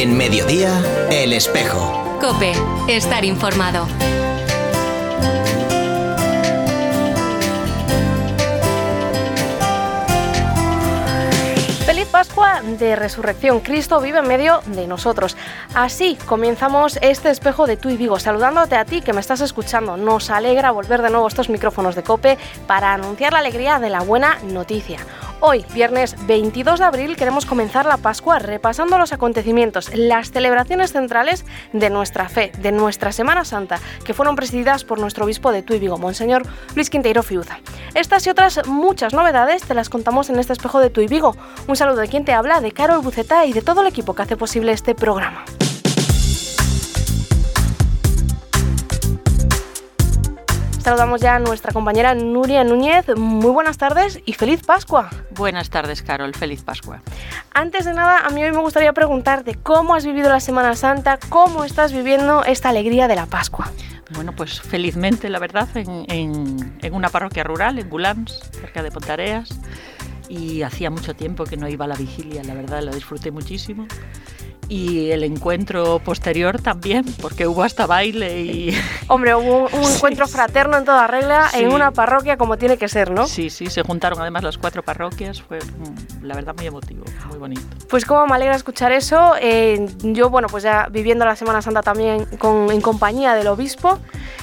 En mediodía, El Espejo. Cope, estar informado. Feliz Pascua de Resurrección. Cristo vive en medio de nosotros. Así comenzamos este espejo de tú y Vigo, saludándote a ti que me estás escuchando. Nos alegra volver de nuevo a estos micrófonos de Cope para anunciar la alegría de la buena noticia. Hoy, viernes 22 de abril, queremos comenzar la Pascua repasando los acontecimientos, las celebraciones centrales de nuestra fe, de nuestra Semana Santa, que fueron presididas por nuestro obispo de Tuy Vigo, Monseñor Luis Quinteiro Fiuza. Estas y otras muchas novedades te las contamos en este espejo de Tuy Vigo. Un saludo de quien te habla, de Carol Buceta y de todo el equipo que hace posible este programa. Saludamos ya a nuestra compañera Nuria Núñez. Muy buenas tardes y feliz Pascua. Buenas tardes, Carol. Feliz Pascua. Antes de nada, a mí hoy me gustaría preguntarte cómo has vivido la Semana Santa, cómo estás viviendo esta alegría de la Pascua. Bueno, pues felizmente, la verdad, en, en, en una parroquia rural, en Gulans, cerca de Pontareas. Y hacía mucho tiempo que no iba a la vigilia, la verdad, la disfruté muchísimo y el encuentro posterior también, porque hubo hasta baile y... Hombre, hubo un, un encuentro sí, fraterno en toda regla sí. en una parroquia como tiene que ser, ¿no? Sí, sí, se juntaron además las cuatro parroquias, fue mm, la verdad muy emotivo, muy bonito. Pues como me alegra escuchar eso, eh, yo bueno, pues ya viviendo la Semana Santa también con, en compañía del obispo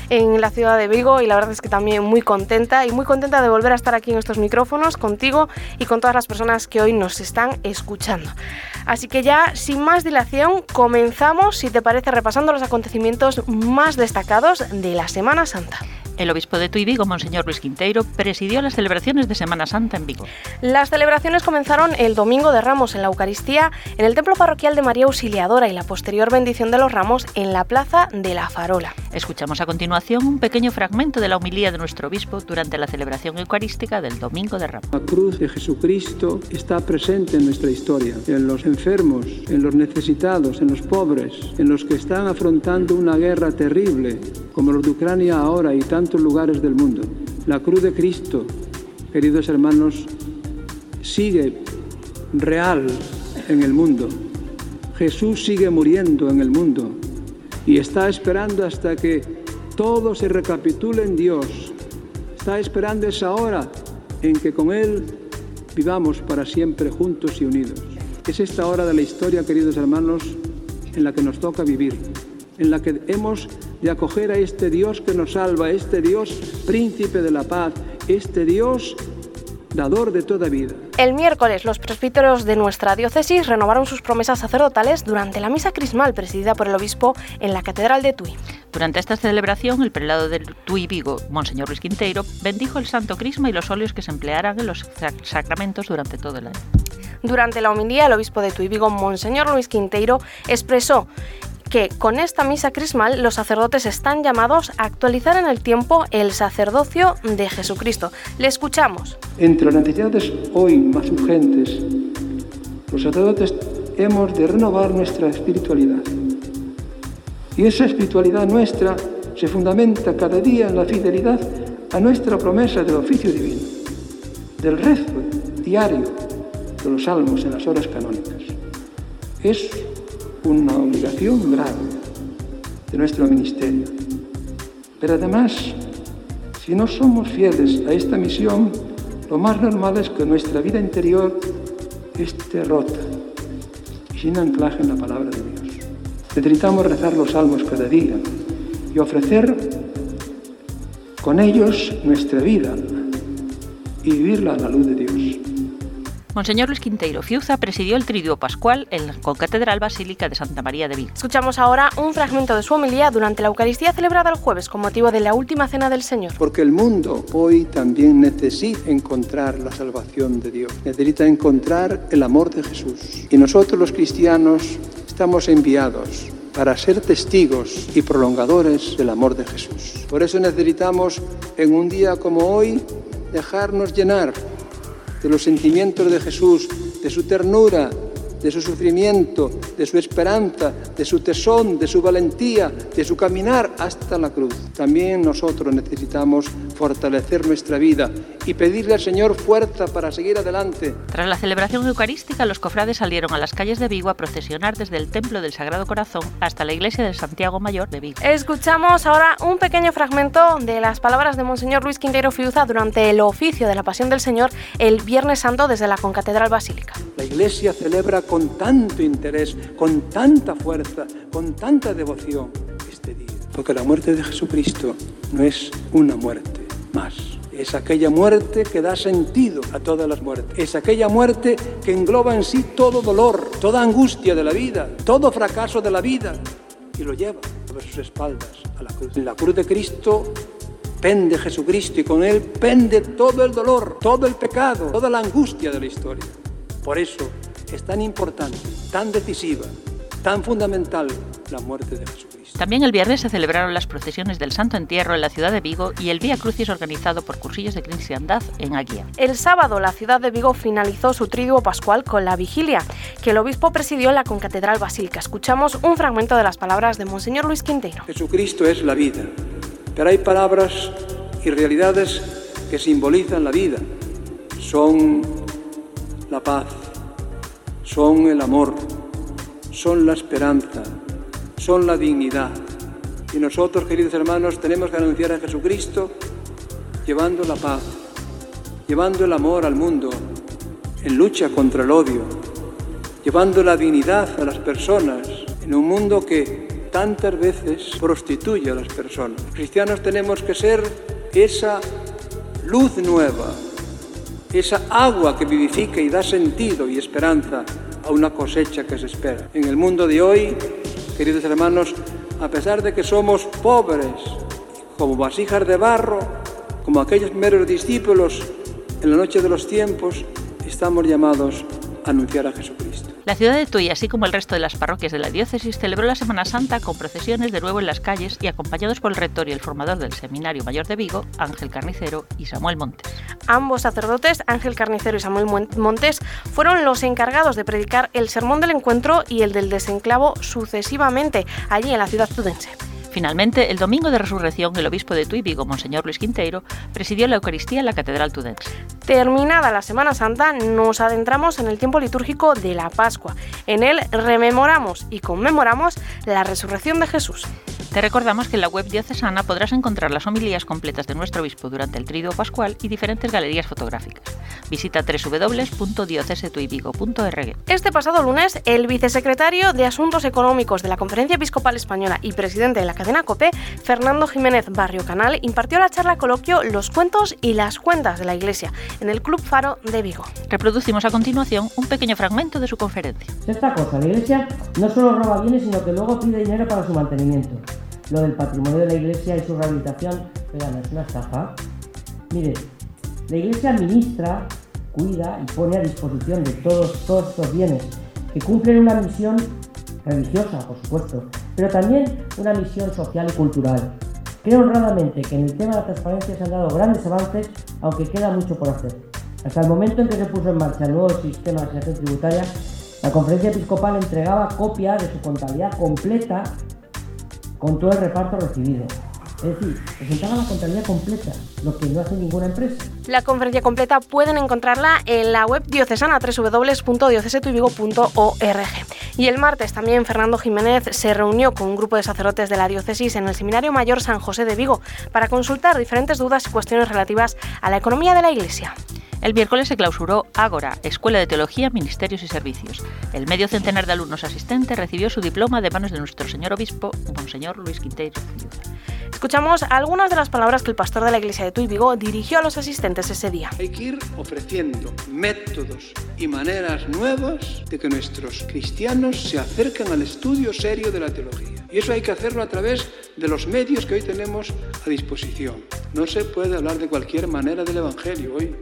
en la ciudad de Vigo y la verdad es que también muy contenta y muy contenta de volver a estar aquí en estos micrófonos contigo y con todas las personas que hoy nos están escuchando. Así que ya, sin más dilación, comenzamos, si te parece, repasando los acontecimientos más destacados de la Semana Santa. El obispo de Tuy Vigo, Monseñor Luis Quinteiro, presidió las celebraciones de Semana Santa en Vigo. Las celebraciones comenzaron el domingo de Ramos en la Eucaristía en el templo parroquial de María Auxiliadora y la posterior bendición de los ramos en la plaza de la Farola. Escuchamos a continuación un pequeño fragmento de la homilía de nuestro obispo durante la celebración eucarística del domingo de Ramos. La cruz de Jesucristo está presente en nuestra historia, en los enfermos, en los necesitados, en los pobres, en los que están afrontando una guerra terrible, como los de Ucrania ahora y tantos lugares del mundo. La cruz de Cristo, queridos hermanos, sigue real en el mundo. Jesús sigue muriendo en el mundo y está esperando hasta que todo se recapitule en Dios. Está esperando esa hora en que con Él vivamos para siempre juntos y unidos. Es esta hora de la historia, queridos hermanos, en la que nos toca vivir, en la que hemos de acoger a este Dios que nos salva, este Dios príncipe de la paz, este Dios dador de toda vida. El miércoles, los presbíteros de nuestra diócesis renovaron sus promesas sacerdotales durante la misa crismal presidida por el obispo en la Catedral de Tui. Durante esta celebración, el prelado de Tui Vigo, Monseñor Luis Quinteiro, bendijo el Santo Crisma y los óleos que se emplearán en los sacramentos durante todo el año. Durante la homilía, el obispo de Tui Vigo, Monseñor Luis Quinteiro, expresó que con esta misa crismal los sacerdotes están llamados a actualizar en el tiempo el sacerdocio de Jesucristo. Le escuchamos. Entre las necesidades hoy más urgentes, los sacerdotes hemos de renovar nuestra espiritualidad. Y esa espiritualidad nuestra se fundamenta cada día en la fidelidad a nuestra promesa del oficio divino, del rezo diario de los salmos en las horas canónicas. Es una obligación grave de nuestro ministerio. Pero además, si no somos fieles a esta misión, lo más normal es que nuestra vida interior esté rota sin anclaje en la palabra de Dios. Necesitamos rezar los salmos cada día y ofrecer con ellos nuestra vida y vivirla a la luz de Dios. Monseñor Luis Quinteiro Fiuza presidió el Triduo Pascual en la Concatedral Basílica de Santa María de Vigo. Escuchamos ahora un fragmento de su homilía durante la Eucaristía celebrada el jueves con motivo de la última cena del Señor. Porque el mundo hoy también necesita encontrar la salvación de Dios, necesita encontrar el amor de Jesús. Y nosotros los cristianos estamos enviados para ser testigos y prolongadores del amor de Jesús. Por eso necesitamos en un día como hoy dejarnos llenar de los sentimientos de Jesús, de su ternura, de su sufrimiento, de su esperanza, de su tesón, de su valentía, de su caminar hasta la cruz. También nosotros necesitamos fortalecer nuestra vida y pedirle al Señor fuerza para seguir adelante. Tras la celebración eucarística, los cofrades salieron a las calles de Vigo a procesionar desde el Templo del Sagrado Corazón hasta la iglesia de Santiago Mayor de Vigo. Escuchamos ahora un pequeño fragmento de las palabras de Monseñor Luis Quintero Fiuza durante el oficio de la Pasión del Señor el Viernes Santo desde la Concatedral Basílica. La Iglesia celebra con tanto interés, con tanta fuerza, con tanta devoción este día. Porque la muerte de Jesucristo no es una muerte más. Es aquella muerte que da sentido a todas las muertes. Es aquella muerte que engloba en sí todo dolor, toda angustia de la vida, todo fracaso de la vida y lo lleva sobre sus espaldas a la cruz. En la cruz de Cristo pende Jesucristo y con él pende todo el dolor, todo el pecado, toda la angustia de la historia. Por eso es tan importante, tan decisiva, tan fundamental la muerte de Jesucristo. También el viernes se celebraron las procesiones del Santo Entierro en la ciudad de Vigo y el Vía Crucis organizado por Cursillos de Cristiandad en Aguía. El sábado la ciudad de Vigo finalizó su triduo pascual con la vigilia, que el obispo presidió en la Concatedral Basílica. Escuchamos un fragmento de las palabras de Monseñor Luis Quintero. Jesucristo es la vida, pero hay palabras y realidades que simbolizan la vida. Son la paz, son el amor, son la esperanza, son la dignidad. Y nosotros, queridos hermanos, tenemos que anunciar a Jesucristo llevando la paz, llevando el amor al mundo, en lucha contra el odio, llevando la dignidad a las personas en un mundo que tantas veces prostituye a las personas. Cristianos tenemos que ser esa luz nueva, esa agua que vivifica y da sentido y esperanza a una cosecha que se espera. En el mundo de hoy, queridos hermanos, a pesar de que somos pobres, como vasijas de barro, como aquellos primeros discípulos en la noche de los tiempos, estamos llamados a anunciar a Jesucristo. La ciudad de Tui, así como el resto de las parroquias de la diócesis, celebró la Semana Santa con procesiones de nuevo en las calles y acompañados por el rector y el formador del Seminario Mayor de Vigo, Ángel Carnicero y Samuel Montes. Ambos sacerdotes, Ángel Carnicero y Samuel Montes, fueron los encargados de predicar el sermón del encuentro y el del desenclavo sucesivamente allí en la ciudad tudense. Finalmente, el domingo de resurrección, el obispo de Tui Vigo, Monseñor Luis Quinteiro, presidió la Eucaristía en la Catedral Tudense. Terminada la Semana Santa, nos adentramos en el tiempo litúrgico de la Pascua. En él rememoramos y conmemoramos la resurrección de Jesús. Te recordamos que en la web diocesana podrás encontrar las homilías completas de nuestro obispo durante el triduo pascual y diferentes galerías fotográficas. Visita www.diocesetuivigo.org. Este pasado lunes, el vicesecretario de Asuntos Económicos de la Conferencia Episcopal Española y presidente de la cadena COPE, Fernando Jiménez Barrio Canal, impartió la charla coloquio Los cuentos y las cuentas de la Iglesia en el Club Faro de Vigo. Reproducimos a continuación un pequeño fragmento de su conferencia. Esta cosa, la Iglesia no solo roba bienes, sino que luego pide dinero para su mantenimiento lo del patrimonio de la iglesia y su rehabilitación, pero no es una estafa. Mire, la iglesia administra, cuida y pone a disposición de todos, todos estos bienes que cumplen una misión religiosa, por supuesto, pero también una misión social y cultural. Creo honradamente que en el tema de la transparencia se han dado grandes avances, aunque queda mucho por hacer. Hasta el momento en que se puso en marcha el nuevo sistema de gestión tributaria, la conferencia episcopal entregaba copia de su contabilidad completa con todo el reparto recibido. Es decir, presentaba la contabilidad completa, lo que no hace ninguna empresa. La conferencia completa pueden encontrarla en la web diocesana www.diocesetuivigo.org. Y el martes también Fernando Jiménez se reunió con un grupo de sacerdotes de la diócesis en el Seminario Mayor San José de Vigo para consultar diferentes dudas y cuestiones relativas a la economía de la Iglesia. El miércoles se clausuró Ágora, Escuela de Teología, Ministerios y Servicios. El medio centenar de alumnos asistentes recibió su diploma de manos de nuestro señor obispo, Monseñor Luis Quinteiro. Escuchamos algunas de las palabras que el pastor de la iglesia de Tuy Vigo dirigió a los asistentes ese día. Hay que ir ofreciendo métodos y maneras nuevas de que nuestros cristianos se acerquen al estudio serio de la teología. Y eso hay que hacerlo a través de los medios que hoy tenemos a disposición. No se puede hablar de cualquier manera del Evangelio hoy.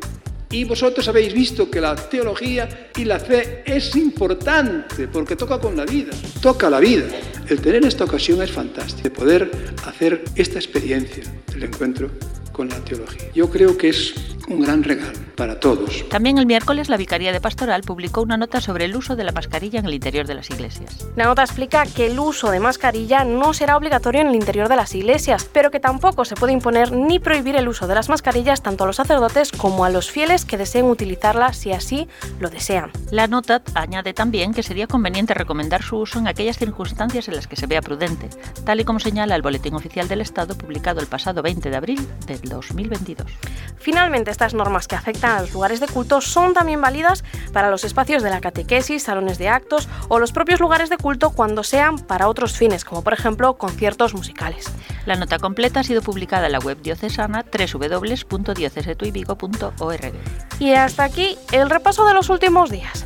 Y vosotros habéis visto que la teología y la fe es importante porque toca con la vida, toca la vida. El tener esta ocasión es fantástico, de poder hacer esta experiencia del encuentro con la teología. Yo creo que es un gran regalo para todos. También el miércoles la Vicaría de Pastoral publicó una nota sobre el uso de la mascarilla en el interior de las iglesias. La nota explica que el uso de mascarilla no será obligatorio en el interior de las iglesias, pero que tampoco se puede imponer ni prohibir el uso de las mascarillas tanto a los sacerdotes como a los fieles que deseen utilizarla si así lo desean. La nota añade también que sería conveniente recomendar su uso en aquellas circunstancias en las que se vea prudente, tal y como señala el Boletín Oficial del Estado publicado el pasado 20 de abril del 2022. Finalmente, estas normas que afectan a los lugares de culto son también válidas para los espacios de la catequesis, salones de actos o los propios lugares de culto cuando sean para otros fines, como por ejemplo conciertos musicales. La nota completa ha sido publicada en la web diocesana www.diocesetuivigo.org. Y hasta aquí el repaso de los últimos días.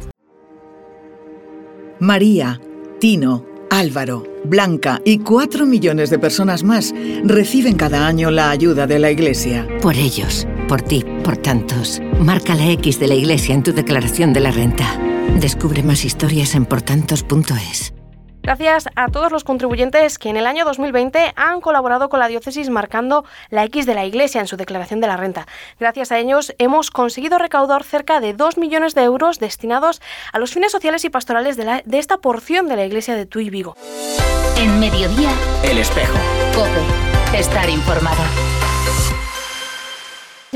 María, Tino, Álvaro, Blanca y cuatro millones de personas más reciben cada año la ayuda de la Iglesia. Por ellos, por ti, por tantos. Marca la X de la Iglesia en tu declaración de la renta. Descubre más historias en portantos.es. Gracias a todos los contribuyentes que en el año 2020 han colaborado con la diócesis marcando la X de la Iglesia en su declaración de la renta. Gracias a ellos hemos conseguido recaudar cerca de 2 millones de euros destinados a los fines sociales y pastorales de, la- de esta porción de la Iglesia de Tuy Vigo. En mediodía, El espejo. Cope. Estar informado.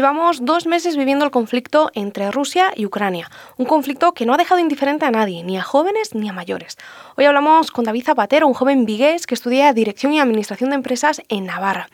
Llevamos dos meses viviendo el conflicto entre Rusia y Ucrania, un conflicto que no ha dejado indiferente a nadie, ni a jóvenes ni a mayores. Hoy hablamos con David Zapatero, un joven vigués que estudia Dirección y Administración de Empresas en Navarra.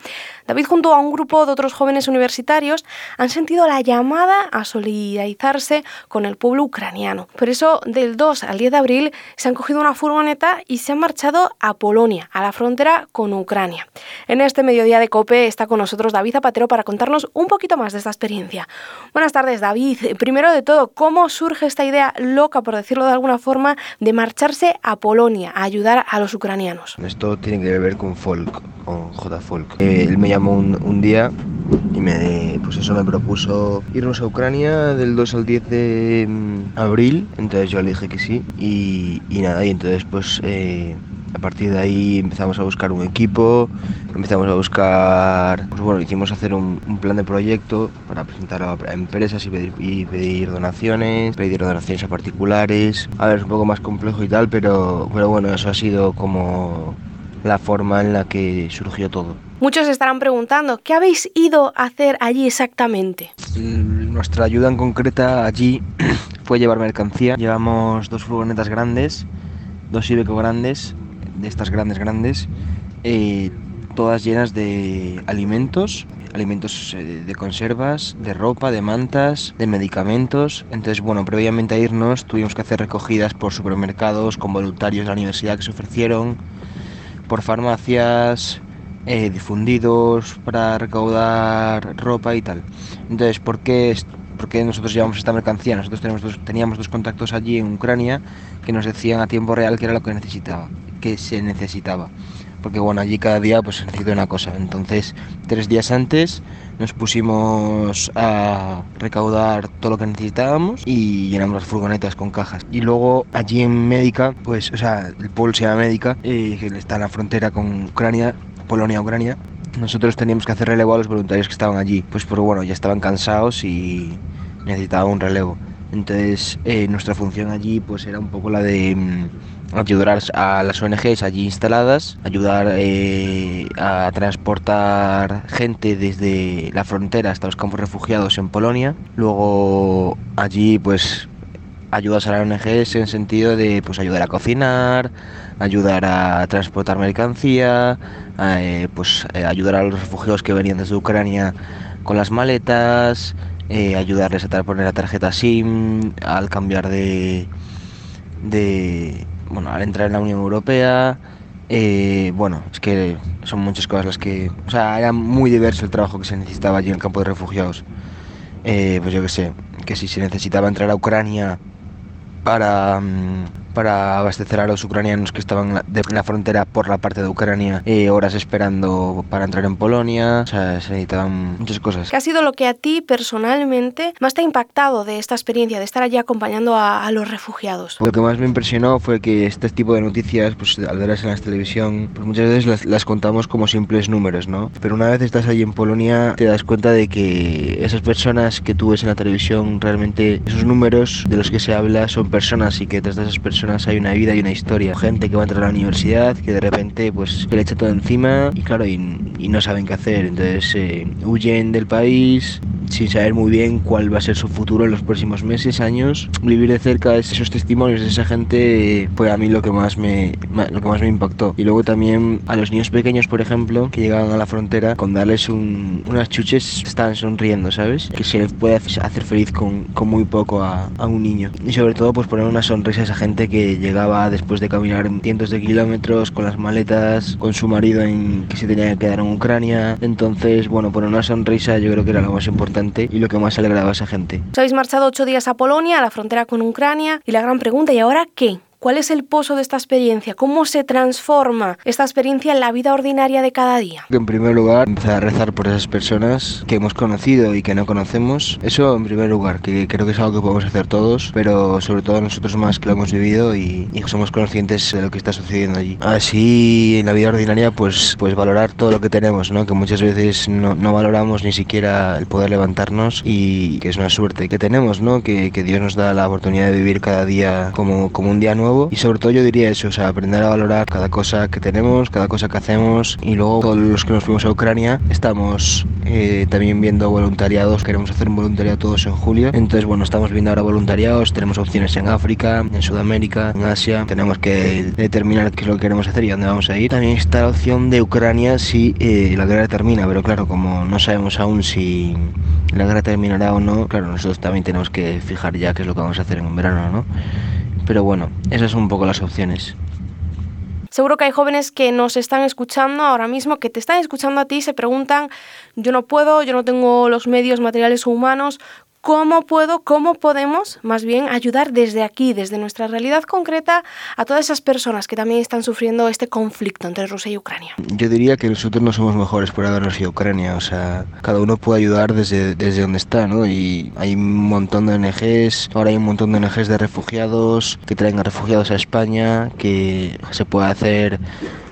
David junto a un grupo de otros jóvenes universitarios han sentido la llamada a solidarizarse con el pueblo ucraniano. Por eso, del 2 al 10 de abril, se han cogido una furgoneta y se han marchado a Polonia, a la frontera con Ucrania. En este mediodía de COPE está con nosotros David Zapatero para contarnos un poquito más de esta experiencia. Buenas tardes, David. Primero de todo, ¿cómo surge esta idea loca, por decirlo de alguna forma, de marcharse a Polonia a ayudar a los ucranianos? Esto tiene que ver con folk, con J Folk. Eh, él me llamó un, día y me, pues eso me propuso irnos a Ucrania del 2 al 10 de mm, abril. Entonces yo le dije que sí y, y nada, y entonces pues eh, a partir de ahí empezamos a buscar un equipo, empezamos a buscar, pues bueno, hicimos hacer un, un plan de proyecto para presentar a, a empresas y pedir, y pedir donaciones, pedir donaciones a particulares. A ver, es un poco más complejo y tal, pero, pero bueno, eso ha sido como la forma en la que surgió todo. Muchos estarán preguntando, ¿qué habéis ido a hacer allí exactamente? Nuestra ayuda en concreta allí fue llevar mercancía. Llevamos dos furgonetas grandes, dos Iveco grandes, de estas grandes grandes, eh, todas llenas de alimentos, alimentos eh, de conservas, de ropa, de mantas, de medicamentos. Entonces, bueno, previamente a irnos tuvimos que hacer recogidas por supermercados con voluntarios de la universidad que se ofrecieron, por farmacias, eh, difundidos para recaudar ropa y tal. Entonces, ¿por qué, es- por qué nosotros llevamos esta mercancía? Nosotros teníamos dos contactos allí en Ucrania que nos decían a tiempo real que era lo que necesitaba, que se necesitaba. Porque bueno, allí cada día pues se necesita una cosa. Entonces, tres días antes nos pusimos a recaudar todo lo que necesitábamos y llenamos las furgonetas con cajas. Y luego allí en Médica, pues, o sea, el pueblo se llama Médica, eh, que está en la frontera con Ucrania, Polonia-Ucrania. Nosotros teníamos que hacer relevo a los voluntarios que estaban allí, pues pero bueno, ya estaban cansados y necesitaban un relevo. Entonces eh, nuestra función allí pues era un poco la de mm, ayudar a las ONGs allí instaladas, ayudar eh, a transportar gente desde la frontera hasta los campos refugiados en Polonia. Luego allí pues ayudas a las ONGs en sentido de pues ayudar a cocinar, ayudar a transportar mercancía, a, eh, pues eh, ayudar a los refugiados que venían desde Ucrania con las maletas, eh, ayudarles a poner la tarjeta SIM, al cambiar de, de bueno, al entrar en la Unión Europea. bueno, es que son muchas cosas las que, o sea, era muy diverso el trabajo que se necesitaba allí en el campo de refugiados. Pues yo qué sé, que si se necesitaba entrar a Ucrania para, mm, para abastecer a los ucranianos que estaban en la frontera por la parte de Ucrania, eh, horas esperando para entrar en Polonia, o sea, se necesitaban muchas cosas. ¿Qué ha sido lo que a ti personalmente más te ha impactado de esta experiencia, de estar allí acompañando a, los refugiados? Lo que más me impresionó fue que este tipo de noticias, pues al verlas en la televisión, pues muchas veces las, las contamos como simples números, ¿no? Pero una vez estás allí en Polonia, te das cuenta de que esas personas que tú ves en la televisión, realmente esos números de los que se habla son personas y que detrás de esas personas hay una vida y una historia. Gente que va a entrar a la universidad, que de repente pues le echa todo encima y claro, y, no saben qué hacer. Entonces eh, huyen del país sin saber muy bien cuál va a ser su futuro en los próximos meses, años. Vivir de cerca esos testimonios de esa gente fue a mí lo que más me, lo que más me impactó. Y luego también a los niños pequeños, por ejemplo, que llegaban a la frontera, con darles unas chuches, estaban sonriendo, ¿sabes? Que se les puede hacer feliz con, con muy poco a, a, un niño. Y sobre todo, pues poner una sonrisa a esa gente que llegaba después de caminar cientos de kilómetros con las maletas, con su marido que se tenía que quedar en Ucrania. Entonces, bueno, poner una sonrisa yo creo que era lo más importante y lo que más alegraba a esa gente. Os habéis marchado ocho días a Polonia, a la frontera con Ucrania, y la gran pregunta, ¿y ahora qué? ¿Cuál es el pozo de esta experiencia? ¿Cómo se transforma esta experiencia en la vida ordinaria de cada día? En primer lugar, empezar a rezar por esas personas que hemos conocido y que no conocemos. Eso en primer lugar, que creo que es algo que podemos hacer todos, pero sobre todo nosotros más que lo hemos vivido y, somos conscientes de lo que está sucediendo allí. Así, en la vida ordinaria, pues, pues valorar todo lo que tenemos, ¿no? que muchas veces no, no valoramos ni siquiera el poder levantarnos y que es una suerte que tenemos, ¿no? que, que Dios nos da la oportunidad de vivir cada día como, como un día nuevo y sobre todo yo diría eso, o sea, aprender a valorar cada cosa que tenemos, cada cosa que hacemos. Y luego todos los que nos fuimos a Ucrania estamos eh, también viendo voluntariados, queremos hacer un voluntariado todos en julio, entonces bueno, estamos viendo ahora voluntariados, tenemos opciones en África, en Sudamérica, en Asia, tenemos que determinar qué es lo que queremos hacer y dónde vamos a ir. También está la opción de Ucrania si eh, la guerra termina, pero claro, como no sabemos aún si la guerra terminará o no, claro, nosotros también tenemos que fijar ya qué es lo que vamos a hacer en verano, ¿no? Pero bueno, esas son un poco las opciones. Seguro que hay jóvenes que nos están escuchando ahora mismo, que te están escuchando a ti y se preguntan, yo no puedo, yo no tengo los medios materiales o humanos, ¿Cómo puedo, cómo podemos más bien ayudar desde aquí, desde nuestra realidad concreta, a todas esas personas que también están sufriendo este conflicto entre Rusia y Ucrania? Yo diría que nosotros no somos mejores por habernos ido a Ucrania, o sea, cada uno puede ayudar desde, desde donde está, ¿no? Y hay un montón de ONGs, ahora hay un montón de ONGs de refugiados que traen a refugiados a España, que se puede hacer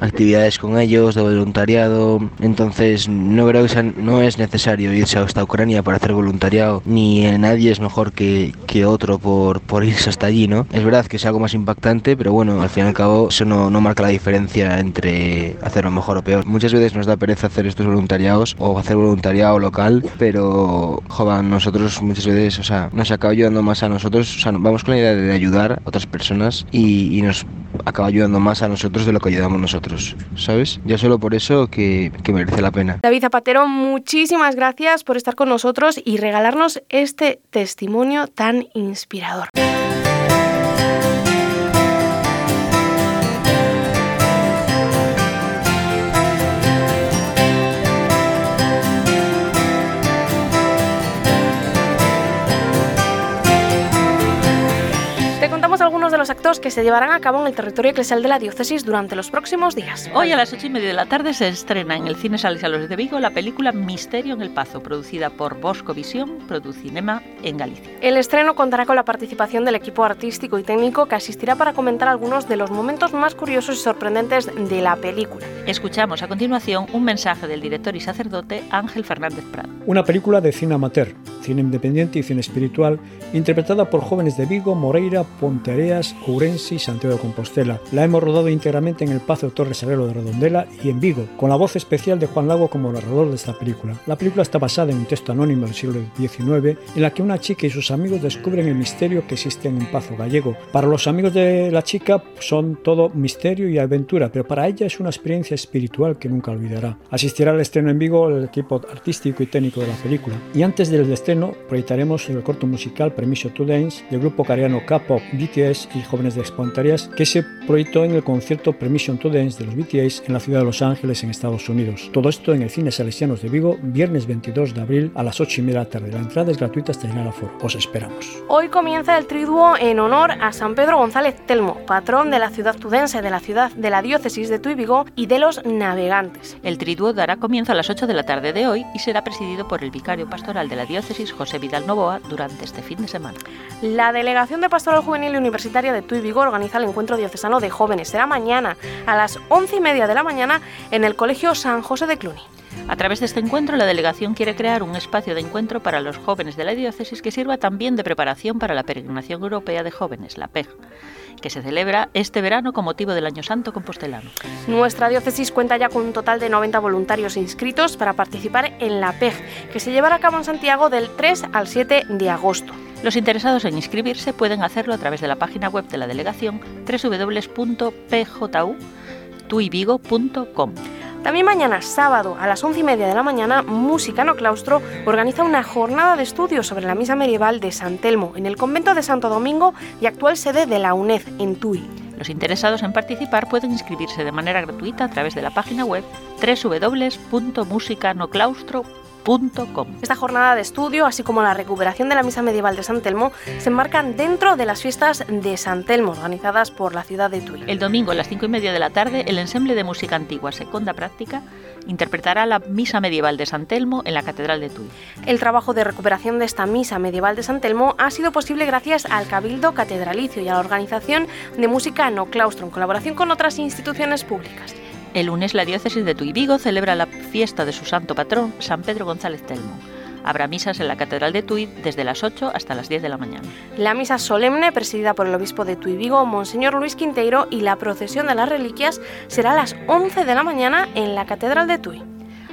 actividades con ellos, de voluntariado. Entonces, no creo que no es necesario irse hasta Ucrania para hacer voluntariado, ni nadie es mejor que, que otro por, por irse hasta allí, ¿no? Es verdad que es algo más impactante, pero bueno, al fin y al cabo, eso no, no marca la diferencia entre hacerlo mejor o peor. Muchas veces nos da pereza hacer estos voluntariados o hacer voluntariado local, pero, joder, nosotros muchas veces, o sea, nos acaba ayudando más a nosotros, o sea, vamos con la idea de ayudar a otras personas y nos acaba ayudando más a nosotros de lo que ayudamos nosotros. ¿sabes? Ya solo por eso que, merece la pena. David Zapatero, muchísimas gracias por estar con nosotros y regalarnos este testimonio tan inspirador. Algunos de los actos que se llevarán a cabo en el territorio eclesial de la diócesis durante los próximos días. Hoy a las ocho y media de la tarde se estrena en el Cine Salesianos de Vigo la película Misterio en el Pazo, producida por Bosco Visión, Producinema en Galicia. El estreno contará con la participación del equipo artístico y técnico que asistirá para comentar algunos de los momentos más curiosos y sorprendentes de la película. Escuchamos a continuación un mensaje del director y sacerdote Ángel Fernández Prado. Una película de cine amateur, cine independiente y cine espiritual, interpretada por jóvenes de Vigo, Moreira, Ponte Areas, Ourense y Santiago de Compostela. La hemos rodado íntegramente en el Pazo Torre Sagrero de Redondela y en Vigo, con la voz especial de Juan Lago como narrador de esta película. La película está basada en un texto anónimo del siglo XIX en la que una chica y sus amigos descubren el misterio que existe en un pazo gallego. Para los amigos de la chica son todo misterio y aventura, pero para ella es una experiencia espiritual que nunca olvidará. Asistirá al estreno en Vigo el equipo artístico y técnico de la película. Y antes del estreno proyectaremos el corto musical Permiso to Dance del grupo coreano K-pop BTS BTS y jóvenes de Espontáneas que se proyectó en el concierto Permission to Dance de los BTS en la ciudad de Los Ángeles, en Estados Unidos. Todo esto en el Cine Salesianos de Vigo, viernes 22 de abril a las 8 y media de la tarde. La entrada es gratuita hasta llenar aforo. Os esperamos. Hoy comienza el triduo en honor a San Pedro González Telmo, patrón de la ciudad tudense, de la ciudad de la diócesis de Tuy Vigo y de los navegantes. El triduo dará comienzo a las 8 de la tarde de hoy y será presidido por el vicario pastoral de la diócesis, José Vidal Novoa, durante este fin de semana. La Delegación de Pastoral Juvenil y Universitaria de Tuy Vigo organiza el encuentro diocesano de jóvenes. Será mañana a las 11 y media de la mañana en el Colegio San José de Cluny. A través de este encuentro, la delegación quiere crear un espacio de encuentro para los jóvenes de la diócesis que sirva también de preparación para la peregrinación europea de jóvenes, la PEG que se celebra este verano con motivo del Año Santo Compostelano. Nuestra diócesis cuenta ya con un total de 90 voluntarios inscritos para participar en la PEG, que se llevará a cabo en Santiago del 3 al 7 de agosto. Los interesados en inscribirse pueden hacerlo a través de la página web de la delegación www.pjutuivigo.com. También mañana, sábado, a las once y media de la mañana, Música no Claustro organiza una jornada de estudios sobre la misa medieval de San Telmo en el convento de Santo Domingo y actual sede de la UNED en Tui. Los interesados en participar pueden inscribirse de manera gratuita a través de la página web www.musicanoclaustro.com esta jornada de estudio, así como la recuperación de la misa medieval de San Telmo, se enmarcan dentro de las fiestas de San Telmo, organizadas por la ciudad de Tui. El domingo a las cinco y media de la tarde, el ensemble de música antigua Seconda Práctica interpretará la misa medieval de San Telmo en la Catedral de Tui. El trabajo de recuperación de esta misa medieval de San Telmo ha sido posible gracias al Cabildo Catedralicio y a la organización de música No Claustro, en colaboración con otras instituciones públicas. El lunes la diócesis de Tuy Vigo celebra la fiesta de su santo patrón, San Pedro González Telmo. Habrá misas en la Catedral de Tuy desde las 8 hasta las 10 de la mañana. La misa solemne, presidida por el obispo de Tuy Vigo, Monseñor Luis Quinteiro, y la procesión de las reliquias será a las 11 de la mañana en la Catedral de Tuy.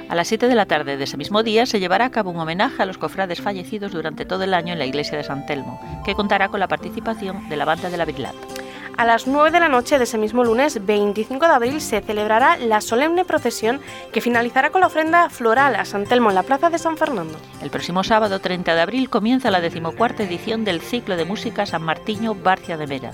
A las 7 de la tarde de ese mismo día se llevará a cabo un homenaje a los cofrades fallecidos durante todo el año en la iglesia de San Telmo, que contará con la participación de la banda de la Virlat. A las 9 de la noche de ese mismo lunes 25 de abril se celebrará la solemne procesión que finalizará con la ofrenda floral a San Telmo en la Plaza de San Fernando. El próximo sábado 30 de abril comienza la decimocuarta edición del ciclo de música San Martiño Barcia de Mera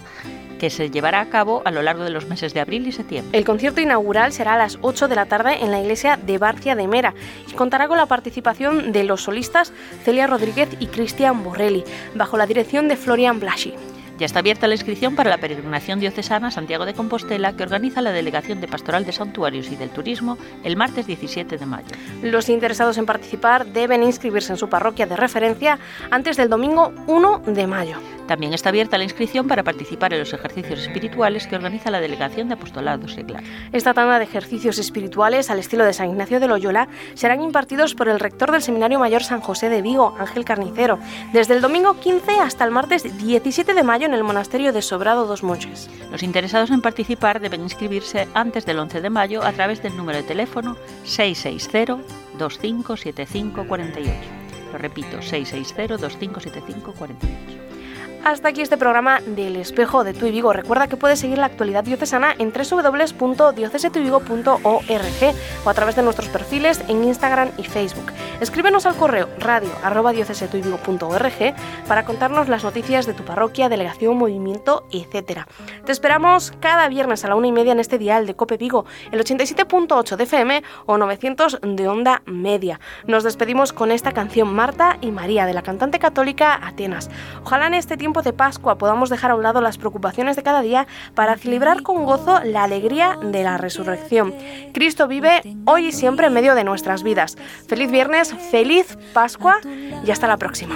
que se llevará a cabo a lo largo de los meses de abril y septiembre. El concierto inaugural será a las 8 de la tarde en la iglesia de Barcia de Mera y contará con la participación de los solistas Celia Rodríguez y Cristian Borrelli, bajo la dirección de Florian Blaschi. Ya está abierta la inscripción para la peregrinación diocesana Santiago de Compostela que organiza la Delegación de Pastoral de Santuarios y del Turismo el martes 17 de mayo. Los interesados en participar deben inscribirse en su parroquia de referencia antes del domingo 1 de mayo. También está abierta la inscripción para participar en los ejercicios espirituales que organiza la Delegación de Apostolado Seglar. Esta tanda de ejercicios espirituales, al estilo de San Ignacio de Loyola, serán impartidos por el rector del Seminario Mayor San José de Vigo, Ángel Carnicero, desde el domingo 15 hasta el martes 17 de mayo en el monasterio de Sobrado dos Monches. Los interesados en participar deben inscribirse antes del 11 de mayo a través del número de teléfono 660 257548. Lo repito, 660 257548. Hasta aquí este programa del espejo de tu y Vigo. Recuerda que puedes seguir la actualidad diocesana en www.diocesetuivigo.org o a través de nuestros perfiles en Instagram y Facebook. Escríbenos al correo radio para contarnos las noticias de tu parroquia, delegación, movimiento, etc. Te esperamos cada viernes a la una y media en este dial de Cope Vigo, el 87.8 de FM o 900 de onda media. Nos despedimos con esta canción Marta y María de la cantante católica Atenas. Ojalá en este tiempo de Pascua podamos dejar a un lado las preocupaciones de cada día para celebrar con gozo la alegría de la resurrección. Cristo vive hoy y siempre en medio de nuestras vidas. Feliz viernes, feliz Pascua y hasta la próxima.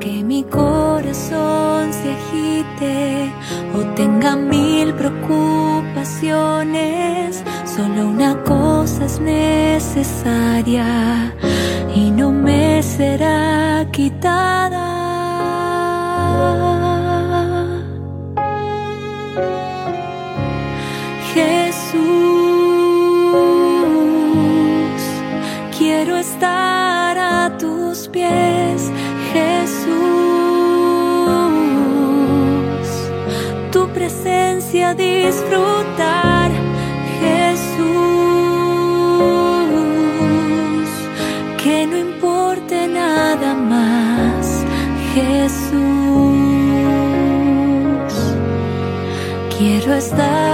Aunque mi corazón se agite o tenga mil preocupaciones, solo una cosa es necesaria y no me será quitada. Jesús, quiero estar a tus pies, disfrutar, Jesús. Que no importe nada más, Jesús. Quiero estar.